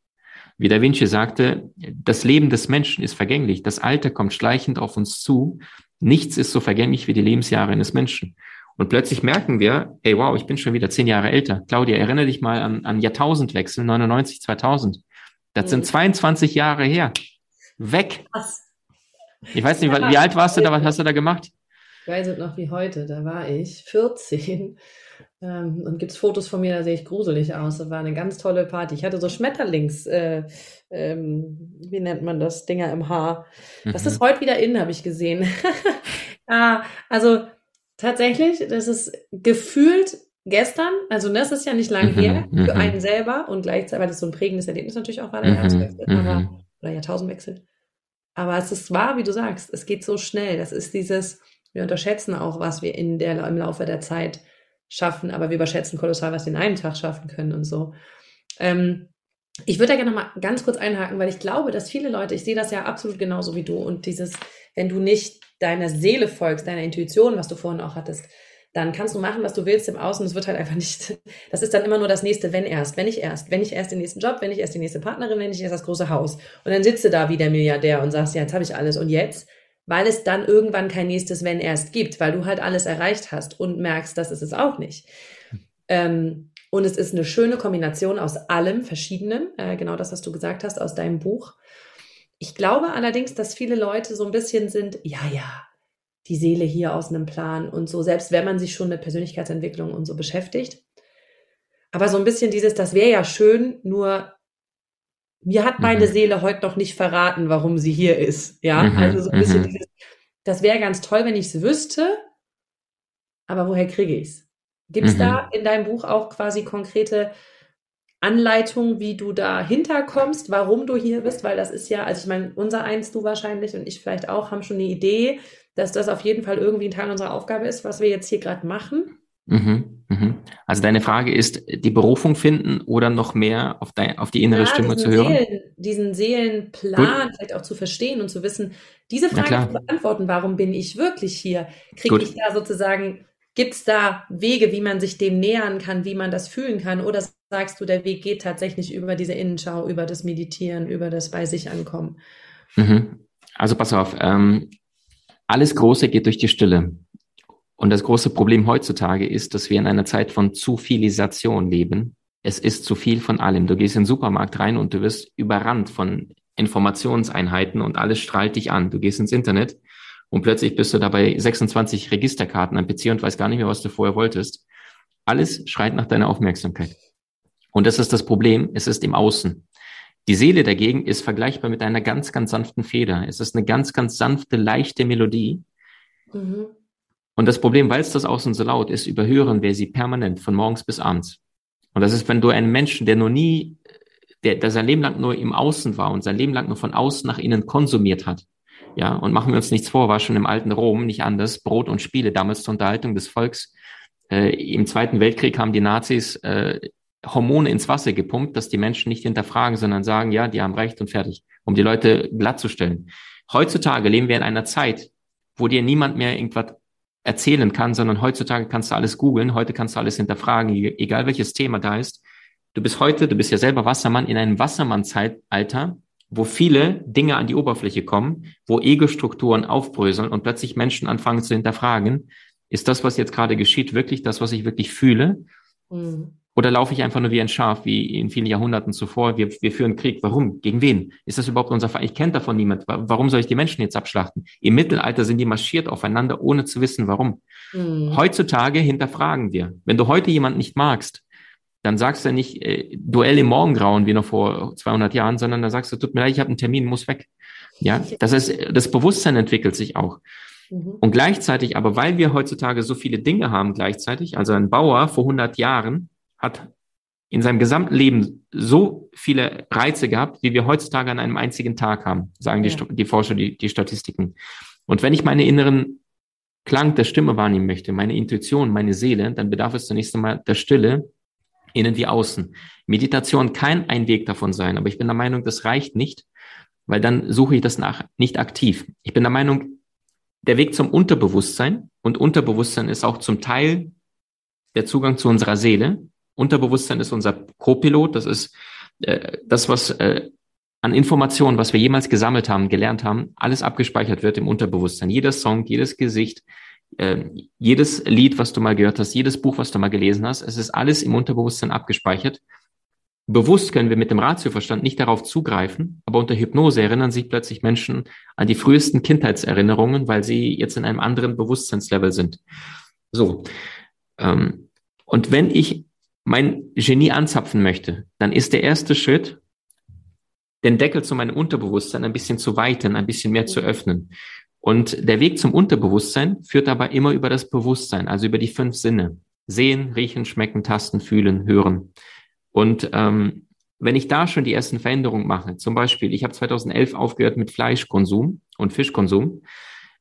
Wie Da Vinci sagte, das Leben des Menschen ist vergänglich. Das Alter kommt schleichend auf uns zu. Nichts ist so vergänglich wie die Lebensjahre eines Menschen. Und plötzlich merken wir, ey, wow, ich bin schon wieder zehn Jahre älter. Claudia, erinnere dich mal an, an Jahrtausendwechsel 99, 2000. Das mhm. sind 22 Jahre her. Weg. Was? Ich weiß nicht, wie alt warst du da? Was hast du da gemacht? Ich weiß es noch wie heute. Da war ich 14 ähm, und gibt es Fotos von mir, da sehe ich gruselig aus. Das war eine ganz tolle Party. Ich hatte so Schmetterlings, äh, ähm, wie nennt man das, Dinger im Haar. Das mhm. ist heute wieder in, habe ich gesehen. [laughs] ja, also tatsächlich, das ist gefühlt gestern, also das ist ja nicht lang mhm, her für mhm. einen selber und gleichzeitig, weil das so ein prägendes Erlebnis natürlich auch war, der mhm, Jahreswechsel, aber, mhm. oder Jahrtausendwechsel. Aber es ist wahr, wie du sagst, es geht so schnell. Das ist dieses, wir unterschätzen auch, was wir in der, im Laufe der Zeit schaffen, aber wir überschätzen kolossal, was wir in einem Tag schaffen können und so. Ähm, ich würde da gerne noch mal ganz kurz einhaken, weil ich glaube, dass viele Leute, ich sehe das ja absolut genauso wie du und dieses, wenn du nicht deiner Seele folgst, deiner Intuition, was du vorhin auch hattest, dann kannst du machen, was du willst im Außen. Es wird halt einfach nicht, [laughs] das ist dann immer nur das nächste, wenn erst, wenn ich erst, wenn ich erst den nächsten Job, wenn ich erst die nächste Partnerin, wenn ich erst das große Haus. Und dann sitzt du da wie der Milliardär und sagst, ja, jetzt habe ich alles. Und jetzt? weil es dann irgendwann kein nächstes Wenn erst gibt, weil du halt alles erreicht hast und merkst, das ist es auch nicht. Ähm, und es ist eine schöne Kombination aus allem Verschiedenen, äh, genau das, was du gesagt hast aus deinem Buch. Ich glaube allerdings, dass viele Leute so ein bisschen sind, ja, ja, die Seele hier aus einem Plan und so, selbst wenn man sich schon mit Persönlichkeitsentwicklung und so beschäftigt. Aber so ein bisschen dieses, das wäre ja schön, nur mir hat meine mhm. Seele heute noch nicht verraten, warum sie hier ist. Ja, mhm. also so ein bisschen mhm. dieses, das wäre ganz toll, wenn ich es wüsste, aber woher kriege ich es? Gibt es mhm. da in deinem Buch auch quasi konkrete Anleitungen, wie du da hinterkommst, warum du hier bist? Weil das ist ja, also ich meine, unser eins, du wahrscheinlich und ich vielleicht auch, haben schon eine Idee, dass das auf jeden Fall irgendwie ein Teil unserer Aufgabe ist, was wir jetzt hier gerade machen. Mhm, mhm. Also deine Frage ist, die Berufung finden oder noch mehr auf, dein, auf die innere ja, Stimme zu hören? Seelen, diesen Seelenplan Gut. vielleicht auch zu verstehen und zu wissen, diese Frage zu beantworten, warum bin ich wirklich hier? Kriege ich da sozusagen, gibt es da Wege, wie man sich dem nähern kann, wie man das fühlen kann? Oder sagst du, der Weg geht tatsächlich über diese Innenschau, über das Meditieren, über das bei sich ankommen? Mhm. Also pass auf, ähm, alles Große geht durch die Stille. Und das große Problem heutzutage ist, dass wir in einer Zeit von zu vielisation leben. Es ist zu viel von allem. Du gehst in den Supermarkt rein und du wirst überrannt von Informationseinheiten und alles strahlt dich an. Du gehst ins Internet und plötzlich bist du dabei 26 Registerkarten am PC und weißt gar nicht mehr, was du vorher wolltest. Alles schreit nach deiner Aufmerksamkeit. Und das ist das Problem, es ist im Außen. Die Seele dagegen ist vergleichbar mit einer ganz, ganz sanften Feder. Es ist eine ganz, ganz sanfte, leichte Melodie. Mhm. Und das Problem, weil es das Außen so laut ist, überhören wir sie permanent von morgens bis abends. Und das ist, wenn du einen Menschen, der noch nie, der, der sein Leben lang nur im Außen war und sein Leben lang nur von außen nach innen konsumiert hat. Ja, und machen wir uns nichts vor, war schon im alten Rom nicht anders. Brot und Spiele, damals zur Unterhaltung des Volks. Äh, Im Zweiten Weltkrieg haben die Nazis äh, Hormone ins Wasser gepumpt, dass die Menschen nicht hinterfragen, sondern sagen, ja, die haben recht und fertig, um die Leute glattzustellen. Heutzutage leben wir in einer Zeit, wo dir niemand mehr irgendwas erzählen kann, sondern heutzutage kannst du alles googeln, heute kannst du alles hinterfragen, e-, egal welches Thema da ist. Du bist heute, du bist ja selber Wassermann, in einem Wassermann-Zeitalter, wo viele Dinge an die Oberfläche kommen, wo Ego-Strukturen aufbröseln und plötzlich Menschen anfangen zu hinterfragen, ist das, was jetzt gerade geschieht, wirklich das, was ich wirklich fühle? Mhm. Oder laufe ich einfach nur wie ein Schaf, wie in vielen Jahrhunderten zuvor? Wir, wir führen Krieg. Warum? Gegen wen? Ist das überhaupt unser Feind? Ich kenne davon niemand. Warum soll ich die Menschen jetzt abschlachten? Im Mittelalter sind die marschiert aufeinander, ohne zu wissen, warum. Mhm. Heutzutage hinterfragen wir. Wenn du heute jemanden nicht magst, dann sagst du nicht äh, Duell im Morgengrauen wie noch vor 200 Jahren, sondern dann sagst du, tut mir leid, ich habe einen Termin, muss weg. Ja, das ist, das Bewusstsein entwickelt sich auch. Mhm. Und gleichzeitig, aber weil wir heutzutage so viele Dinge haben gleichzeitig, also ein Bauer vor 100 Jahren hat in seinem gesamten Leben so viele Reize gehabt, wie wir heutzutage an einem einzigen Tag haben, sagen ja. die, die Forscher, die, die Statistiken. Und wenn ich meine inneren Klang der Stimme wahrnehmen möchte, meine Intuition, meine Seele, dann bedarf es zunächst einmal der Stille, innen wie außen. Meditation kann ein Weg davon sein, aber ich bin der Meinung, das reicht nicht, weil dann suche ich das nach, nicht aktiv. Ich bin der Meinung, der Weg zum Unterbewusstsein und Unterbewusstsein ist auch zum Teil der Zugang zu unserer Seele, Unterbewusstsein ist unser Co-Pilot. Das ist äh, das, was äh, an Informationen, was wir jemals gesammelt haben, gelernt haben, alles abgespeichert wird im Unterbewusstsein. Jeder Song, jedes Gesicht, äh, jedes Lied, was du mal gehört hast, jedes Buch, was du mal gelesen hast, es ist alles im Unterbewusstsein abgespeichert. Bewusst können wir mit dem Ratioverstand nicht darauf zugreifen, aber unter Hypnose erinnern sich plötzlich Menschen an die frühesten Kindheitserinnerungen, weil sie jetzt in einem anderen Bewusstseinslevel sind. So. Ähm, und wenn ich mein Genie anzapfen möchte, dann ist der erste Schritt, den Deckel zu meinem Unterbewusstsein ein bisschen zu weiten, ein bisschen mehr zu öffnen. Und der Weg zum Unterbewusstsein führt aber immer über das Bewusstsein, also über die fünf Sinne. Sehen, riechen, schmecken, tasten, fühlen, hören. Und ähm, wenn ich da schon die ersten Veränderungen mache, zum Beispiel, ich habe 2011 aufgehört mit Fleischkonsum und Fischkonsum,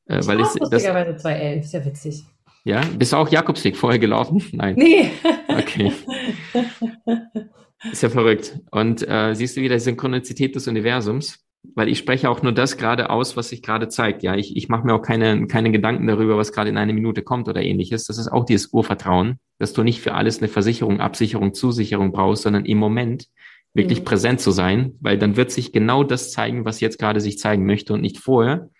äh, weil ich das 2011, sehr witzig. Ja, bist du auch Jakobsweg vorher gelaufen? [laughs] Nein. Nee. Okay. Ist ja verrückt. Und äh, siehst du wieder die Synchronizität des Universums? Weil ich spreche auch nur das gerade aus, was sich gerade zeigt. Ja, ich, ich mache mir auch keine, keine Gedanken darüber, was gerade in einer Minute kommt oder ähnliches. Das ist auch dieses Urvertrauen, dass du nicht für alles eine Versicherung, Absicherung, Zusicherung brauchst, sondern im Moment wirklich mhm. präsent zu sein, weil dann wird sich genau das zeigen, was jetzt gerade sich zeigen möchte und nicht vorher,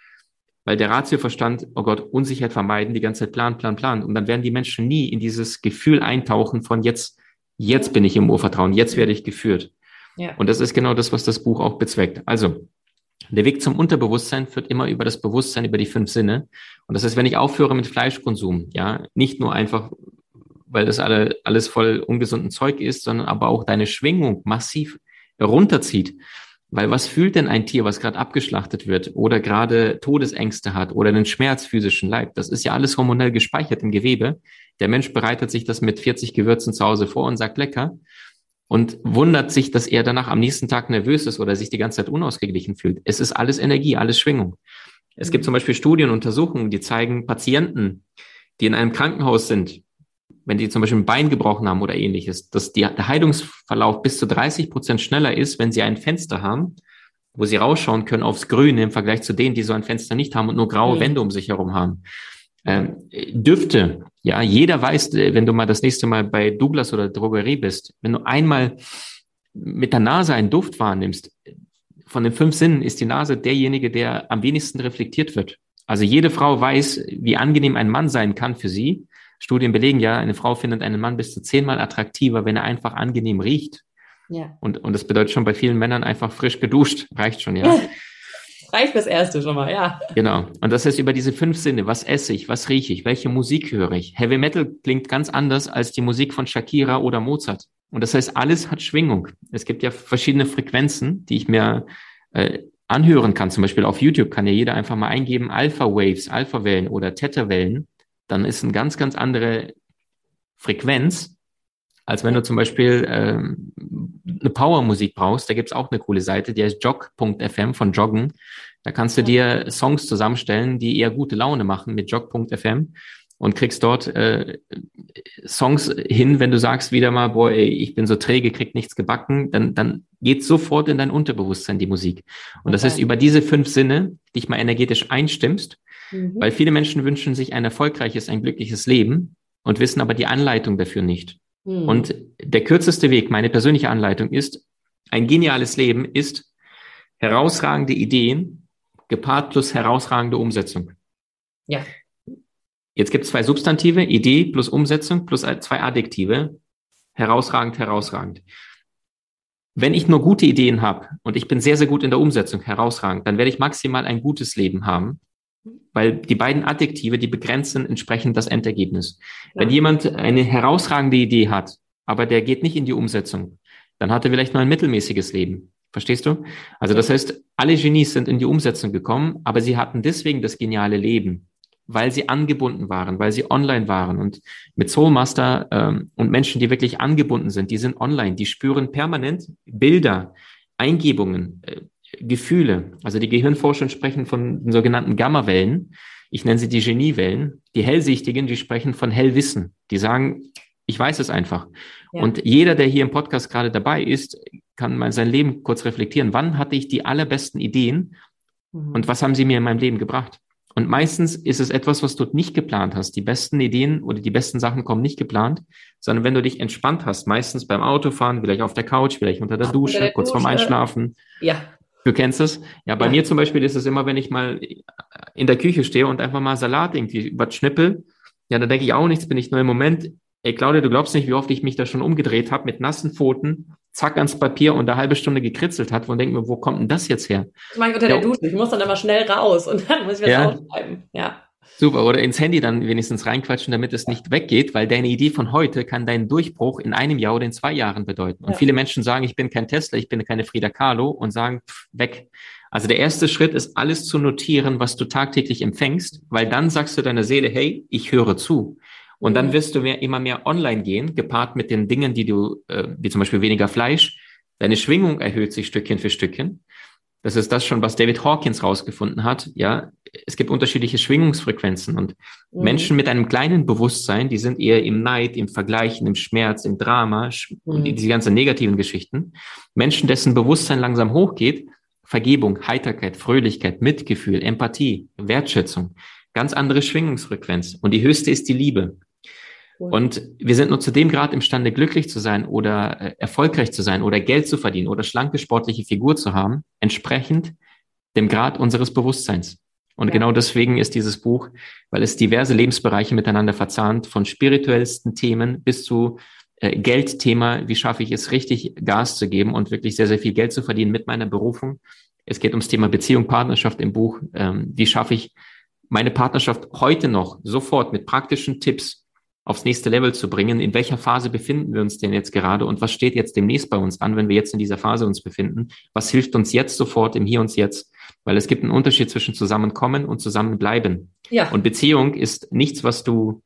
weil der Ratioverstand, oh Gott, Unsicherheit vermeiden, die ganze Zeit plan, plan, plan. Und dann werden die Menschen nie in dieses Gefühl eintauchen von jetzt, jetzt bin ich im Urvertrauen, jetzt werde ich geführt. Und das ist genau das, was das Buch auch bezweckt. Also, der Weg zum Unterbewusstsein führt immer über das Bewusstsein, über die fünf Sinne. Und das heißt, wenn ich aufhöre mit Fleischkonsum, ja, nicht nur einfach, weil das alle, alles voll ungesunden Zeug ist, sondern aber auch deine Schwingung massiv runterzieht, weil was fühlt denn ein Tier, was gerade abgeschlachtet wird oder gerade Todesängste hat oder den Schmerz physischen Leib? Das ist ja alles hormonell gespeichert im Gewebe. Der Mensch bereitet sich das mit 40 Gewürzen zu Hause vor und sagt lecker und wundert sich, dass er danach am nächsten Tag nervös ist oder sich die ganze Zeit unausgeglichen fühlt. Es ist alles Energie, alles Schwingung. Es gibt zum Beispiel Studien, Untersuchungen, die zeigen Patienten, die in einem Krankenhaus sind, wenn die zum Beispiel ein Bein gebrochen haben oder ähnliches, dass die, der Heilungsverlauf bis zu 30 Prozent schneller ist, wenn sie ein Fenster haben, wo sie rausschauen können aufs Grüne im Vergleich zu denen, die so ein Fenster nicht haben und nur graue mhm. Wände um sich herum haben. Ähm, Düfte, ja, jeder weiß, äh, wenn du mal das nächste Mal bei Douglas oder Drogerie bist, wenn du einmal mit der Nase einen Duft wahrnimmst, von den fünf Sinnen ist die Nase derjenige, der am wenigsten reflektiert wird. Also jede Frau weiß, wie angenehm ein Mann sein kann für sie, Studien belegen ja, eine Frau findet einen Mann bis zu zehnmal attraktiver, wenn er einfach angenehm riecht. Ja. Und, und das bedeutet schon bei vielen Männern einfach frisch geduscht, reicht schon, ja. [laughs] reicht fürs Erste schon mal, ja. Genau. Und das heißt über diese fünf Sinne. Was esse ich? Was rieche ich? Welche Musik höre ich? Heavy Metal klingt ganz anders als die Musik von Shakira oder Mozart. Und das heißt, alles hat Schwingung. Es gibt ja verschiedene Frequenzen, die ich mir äh, anhören kann. Zum Beispiel auf YouTube kann ja jeder einfach mal eingeben Alpha Waves, Alpha Wellen oder Theta Wellen. Dann ist eine ganz, ganz andere Frequenz, als wenn du zum Beispiel ähm, eine Power-Musik brauchst. Da gibt's auch eine coole Seite, die heißt jog.fm von Joggen. Da kannst du dir Songs zusammenstellen, die eher gute Laune machen mit jog.fm und kriegst dort äh, Songs hin, wenn du sagst wieder mal, boah, ey, ich bin so träge, krieg nichts gebacken, dann, dann geht sofort in dein Unterbewusstsein die Musik. Und das okay. ist über diese fünf Sinne, dich mal energetisch einstimmst, mhm. weil viele Menschen wünschen sich ein erfolgreiches, ein glückliches Leben und wissen aber die Anleitung dafür nicht. Mhm. Und der kürzeste Weg, meine persönliche Anleitung ist, ein geniales Leben ist herausragende Ideen gepaart plus herausragende Umsetzung. Ja. Jetzt gibt es zwei Substantive, Idee plus Umsetzung plus zwei Adjektive. Herausragend, herausragend. Wenn ich nur gute Ideen habe und ich bin sehr, sehr gut in der Umsetzung, herausragend, dann werde ich maximal ein gutes Leben haben, weil die beiden Adjektive, die begrenzen entsprechend das Endergebnis. Ja. Wenn jemand eine herausragende Idee hat, aber der geht nicht in die Umsetzung, dann hat er vielleicht nur ein mittelmäßiges Leben. Verstehst du? Also das heißt, alle Genies sind in die Umsetzung gekommen, aber sie hatten deswegen das geniale Leben weil sie angebunden waren, weil sie online waren. Und mit Soulmaster ähm, und Menschen, die wirklich angebunden sind, die sind online, die spüren permanent Bilder, Eingebungen, äh, Gefühle. Also die Gehirnforscher sprechen von den sogenannten Gammawellen. Ich nenne sie die Geniewellen. Die Hellsichtigen, die sprechen von Hellwissen. Die sagen, ich weiß es einfach. Ja. Und jeder, der hier im Podcast gerade dabei ist, kann mal sein Leben kurz reflektieren. Wann hatte ich die allerbesten Ideen mhm. und was haben sie mir in meinem Leben gebracht? Und meistens ist es etwas, was du nicht geplant hast. Die besten Ideen oder die besten Sachen kommen nicht geplant, sondern wenn du dich entspannt hast, meistens beim Autofahren, vielleicht auf der Couch, vielleicht unter der Dusche, unter der kurz Dusche. vorm Einschlafen. Ja. Du kennst es? Ja, bei ja. mir zum Beispiel ist es immer, wenn ich mal in der Küche stehe und einfach mal Salat irgendwie was schnippel, ja, da denke ich auch nichts, bin ich nur im Moment, ey Claudia, du glaubst nicht, wie oft ich mich da schon umgedreht habe mit nassen Pfoten zack ans Papier und eine halbe Stunde gekritzelt hat, und denkt mir, wo kommt denn das jetzt her? Ich meine, unter ja, der Dusche, ich muss dann immer schnell raus und dann muss ich was ja. aufschreiben. Ja. Super, oder ins Handy dann wenigstens reinquatschen, damit es nicht weggeht, weil deine Idee von heute kann deinen Durchbruch in einem Jahr oder in zwei Jahren bedeuten. Und ja. viele Menschen sagen, ich bin kein Tesla, ich bin keine Frida Kahlo und sagen, pff, weg. Also der erste Schritt ist, alles zu notieren, was du tagtäglich empfängst, weil dann sagst du deiner Seele, hey, ich höre zu. Und dann mhm. wirst du mehr, immer mehr online gehen, gepaart mit den Dingen, die du, äh, wie zum Beispiel weniger Fleisch. Deine Schwingung erhöht sich Stückchen für Stückchen. Das ist das schon, was David Hawkins rausgefunden hat. Ja, es gibt unterschiedliche Schwingungsfrequenzen und mhm. Menschen mit einem kleinen Bewusstsein, die sind eher im Neid, im Vergleichen, im Schmerz, im Drama mhm. und diese ganzen negativen Geschichten. Menschen, dessen Bewusstsein langsam hochgeht, Vergebung, Heiterkeit, Fröhlichkeit, Mitgefühl, Empathie, Wertschätzung, ganz andere Schwingungsfrequenz. Und die höchste ist die Liebe. Und wir sind nur zu dem Grad imstande, glücklich zu sein oder äh, erfolgreich zu sein oder Geld zu verdienen oder schlanke sportliche Figur zu haben, entsprechend dem Grad unseres Bewusstseins. Und ja. genau deswegen ist dieses Buch, weil es diverse Lebensbereiche miteinander verzahnt, von spirituellsten Themen bis zu äh, Geldthema, wie schaffe ich es richtig Gas zu geben und wirklich sehr, sehr viel Geld zu verdienen mit meiner Berufung. Es geht ums Thema Beziehung, Partnerschaft im Buch. Ähm, wie schaffe ich meine Partnerschaft heute noch sofort mit praktischen Tipps aufs nächste Level zu bringen. In welcher Phase befinden wir uns denn jetzt gerade und was steht jetzt demnächst bei uns an, wenn wir jetzt in dieser Phase uns befinden? Was hilft uns jetzt sofort im Hier und Jetzt? Weil es gibt einen Unterschied zwischen zusammenkommen und zusammenbleiben. Ja. Und Beziehung ist nichts, was du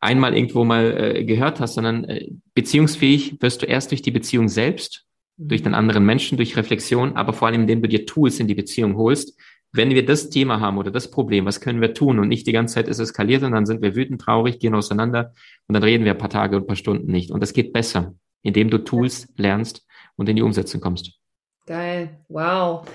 einmal irgendwo mal äh, gehört hast, sondern äh, beziehungsfähig wirst du erst durch die Beziehung selbst, durch den anderen Menschen, durch Reflexion, aber vor allem, indem du dir Tools in die Beziehung holst, wenn wir das Thema haben oder das Problem, was können wir tun und nicht die ganze Zeit ist eskaliert und dann sind wir wütend, traurig, gehen auseinander und dann reden wir ein paar Tage und ein paar Stunden nicht. Und das geht besser, indem du Tools lernst und in die Umsetzung kommst. Geil, wow.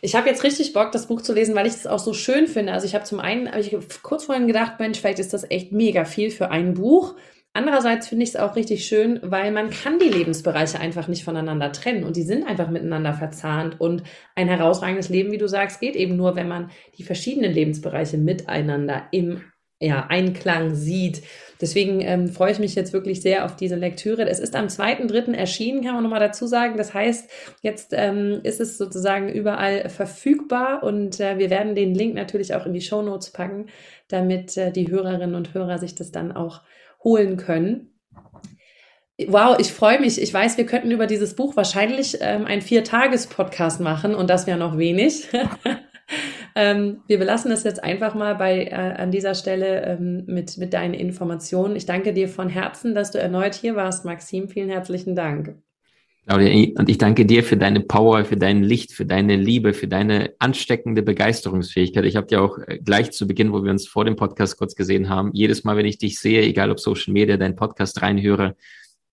Ich habe jetzt richtig Bock, das Buch zu lesen, weil ich es auch so schön finde. Also ich habe zum einen, habe ich kurz vorhin gedacht, Mensch, vielleicht ist das echt mega viel für ein Buch. Andererseits finde ich es auch richtig schön, weil man kann die Lebensbereiche einfach nicht voneinander trennen und die sind einfach miteinander verzahnt und ein herausragendes Leben, wie du sagst, geht eben nur, wenn man die verschiedenen Lebensbereiche miteinander im ja, Einklang sieht. Deswegen ähm, freue ich mich jetzt wirklich sehr auf diese Lektüre. Es ist am 2.3. erschienen, kann man nochmal dazu sagen. Das heißt, jetzt ähm, ist es sozusagen überall verfügbar und äh, wir werden den Link natürlich auch in die Show Notes packen, damit äh, die Hörerinnen und Hörer sich das dann auch holen können. Wow, ich freue mich. Ich weiß, wir könnten über dieses Buch wahrscheinlich ähm, einen Vier-Tages-Podcast machen und das wäre noch wenig. [laughs] ähm, wir belassen es jetzt einfach mal bei äh, an dieser Stelle ähm, mit, mit deinen Informationen. Ich danke dir von Herzen, dass du erneut hier warst, Maxim. Vielen herzlichen Dank. Claudia, und ich danke dir für deine Power, für dein Licht, für deine Liebe, für deine ansteckende Begeisterungsfähigkeit. Ich habe dir auch äh, gleich zu Beginn, wo wir uns vor dem Podcast kurz gesehen haben, jedes Mal, wenn ich dich sehe, egal ob Social Media, deinen Podcast reinhöre,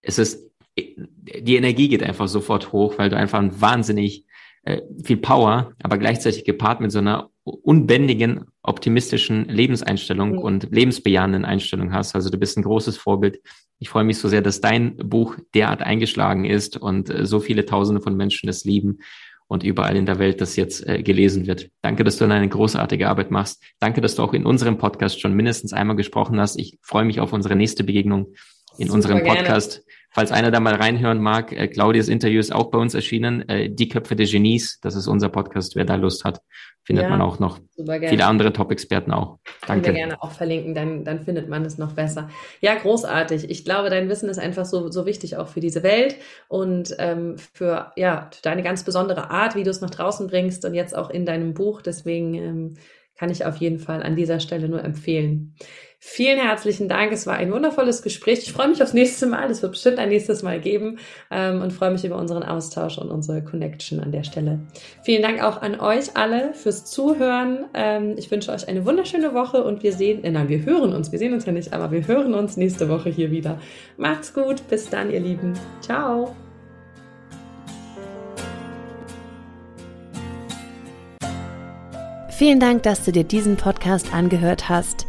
es ist, die Energie geht einfach sofort hoch, weil du einfach ein wahnsinnig äh, viel Power, aber gleichzeitig gepaart mit so einer unbändigen, optimistischen Lebenseinstellung mhm. und lebensbejahenden Einstellung hast. Also du bist ein großes Vorbild. Ich freue mich so sehr, dass dein Buch derart eingeschlagen ist und äh, so viele Tausende von Menschen es lieben und überall in der Welt das jetzt äh, gelesen wird. Danke, dass du eine großartige Arbeit machst. Danke, dass du auch in unserem Podcast schon mindestens einmal gesprochen hast. Ich freue mich auf unsere nächste Begegnung in Super unserem Podcast. Gerne. Falls einer da mal reinhören mag, äh, Claudias Interview ist auch bei uns erschienen. Äh, Die Köpfe der Genies, das ist unser Podcast. Wer da Lust hat, findet ja, man auch noch. Viele andere Top-Experten auch. Danke. Können wir gerne auch verlinken, dann, dann findet man es noch besser. Ja, großartig. Ich glaube, dein Wissen ist einfach so, so wichtig auch für diese Welt und ähm, für ja, deine ganz besondere Art, wie du es nach draußen bringst und jetzt auch in deinem Buch. Deswegen ähm, kann ich auf jeden Fall an dieser Stelle nur empfehlen. Vielen herzlichen Dank. Es war ein wundervolles Gespräch. Ich freue mich aufs nächste Mal. Es wird bestimmt ein nächstes Mal geben ähm, und freue mich über unseren Austausch und unsere Connection an der Stelle. Vielen Dank auch an euch alle fürs Zuhören. Ähm, ich wünsche euch eine wunderschöne Woche und wir sehen, äh, nein, wir hören uns. Wir sehen uns ja nicht, aber wir hören uns nächste Woche hier wieder. Macht's gut. Bis dann, ihr Lieben. Ciao. Vielen Dank, dass du dir diesen Podcast angehört hast.